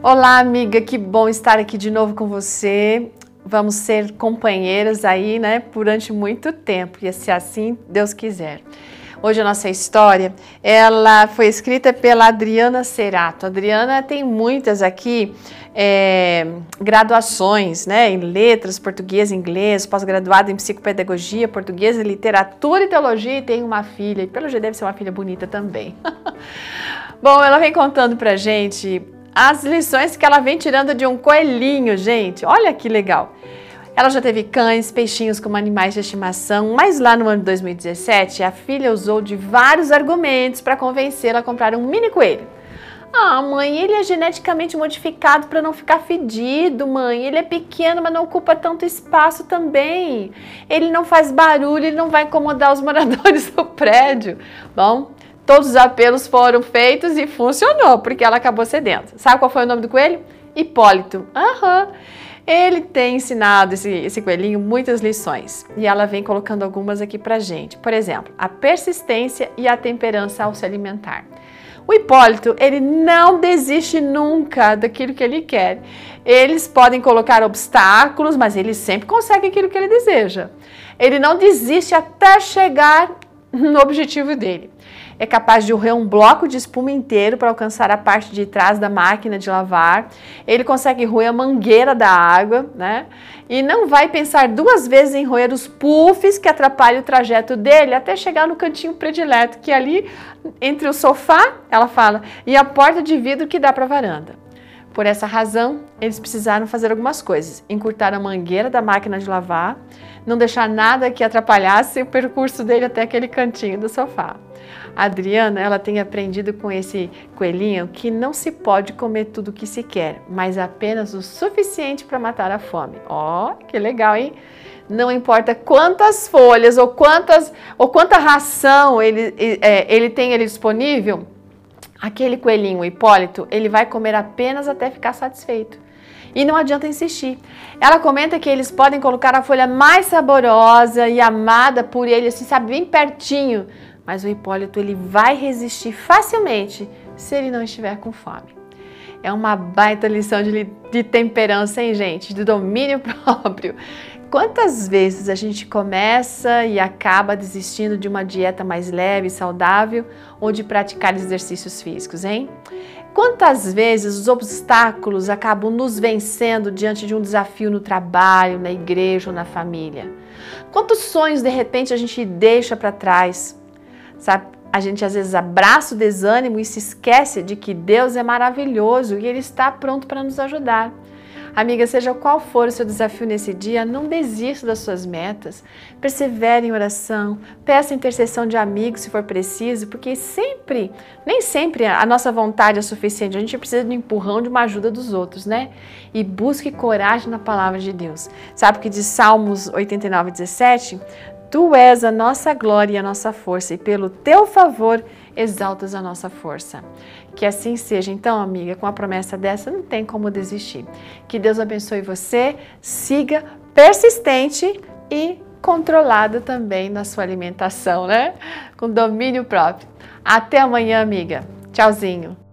Olá, amiga, que bom estar aqui de novo com você. Vamos ser companheiras aí, né, durante muito tempo, e se assim Deus quiser. Hoje a nossa história, ela foi escrita pela Adriana Cerato. Adriana tem muitas aqui é, graduações, né, em letras, português, inglês, pós-graduada em psicopedagogia, português, literatura e teologia e tem uma filha, e pelo jeito deve ser uma filha bonita também. Bom, ela vem contando pra gente as lições que ela vem tirando de um coelhinho, gente. Olha que legal. Ela já teve cães, peixinhos como animais de estimação, mas lá no ano de 2017, a filha usou de vários argumentos para convencê-la a comprar um mini coelho. Ah, mãe, ele é geneticamente modificado para não ficar fedido, mãe. Ele é pequeno, mas não ocupa tanto espaço também. Ele não faz barulho, ele não vai incomodar os moradores do prédio. Bom, todos os apelos foram feitos e funcionou, porque ela acabou cedendo. Sabe qual foi o nome do coelho? Hipólito. Aham. Ele tem ensinado esse, esse coelhinho muitas lições e ela vem colocando algumas aqui pra gente. Por exemplo, a persistência e a temperança ao se alimentar. O Hipólito, ele não desiste nunca daquilo que ele quer. Eles podem colocar obstáculos, mas ele sempre consegue aquilo que ele deseja. Ele não desiste até chegar no objetivo dele é capaz de roer um bloco de espuma inteiro para alcançar a parte de trás da máquina de lavar. Ele consegue roer a mangueira da água, né? E não vai pensar duas vezes em roer os puffs que atrapalham o trajeto dele até chegar no cantinho predileto, que é ali entre o sofá, ela fala, e a porta de vidro que dá para a varanda. Por essa razão, eles precisaram fazer algumas coisas: encurtar a mangueira da máquina de lavar, não deixar nada que atrapalhasse o percurso dele até aquele cantinho do sofá. A Adriana, ela tem aprendido com esse coelhinho que não se pode comer tudo o que se quer, mas apenas o suficiente para matar a fome. Ó, oh, que legal, hein? Não importa quantas folhas ou quantas ou quanta ração ele, é, ele tem ele disponível, aquele coelhinho, o Hipólito, ele vai comer apenas até ficar satisfeito. E não adianta insistir. Ela comenta que eles podem colocar a folha mais saborosa e amada por ele, assim, sabe, bem pertinho mas o Hipólito ele vai resistir facilmente se ele não estiver com fome. É uma baita lição de, de temperança, hein, gente? De domínio próprio. Quantas vezes a gente começa e acaba desistindo de uma dieta mais leve e saudável ou de praticar exercícios físicos, hein? Quantas vezes os obstáculos acabam nos vencendo diante de um desafio no trabalho, na igreja ou na família? Quantos sonhos de repente a gente deixa para trás Sabe? A gente às vezes abraça o desânimo e se esquece de que Deus é maravilhoso e Ele está pronto para nos ajudar. Amiga, seja qual for o seu desafio nesse dia, não desista das suas metas. Persevere em oração, peça intercessão de amigos se for preciso, porque sempre, nem sempre a nossa vontade é suficiente. A gente precisa de um empurrão, de uma ajuda dos outros, né? E busque coragem na palavra de Deus. Sabe que diz Salmos 89, 17? Tu és a nossa glória e a nossa força, e pelo teu favor exaltas a nossa força. Que assim seja. Então, amiga, com a promessa dessa, não tem como desistir. Que Deus abençoe você, siga persistente e controlado também na sua alimentação, né? Com domínio próprio. Até amanhã, amiga. Tchauzinho.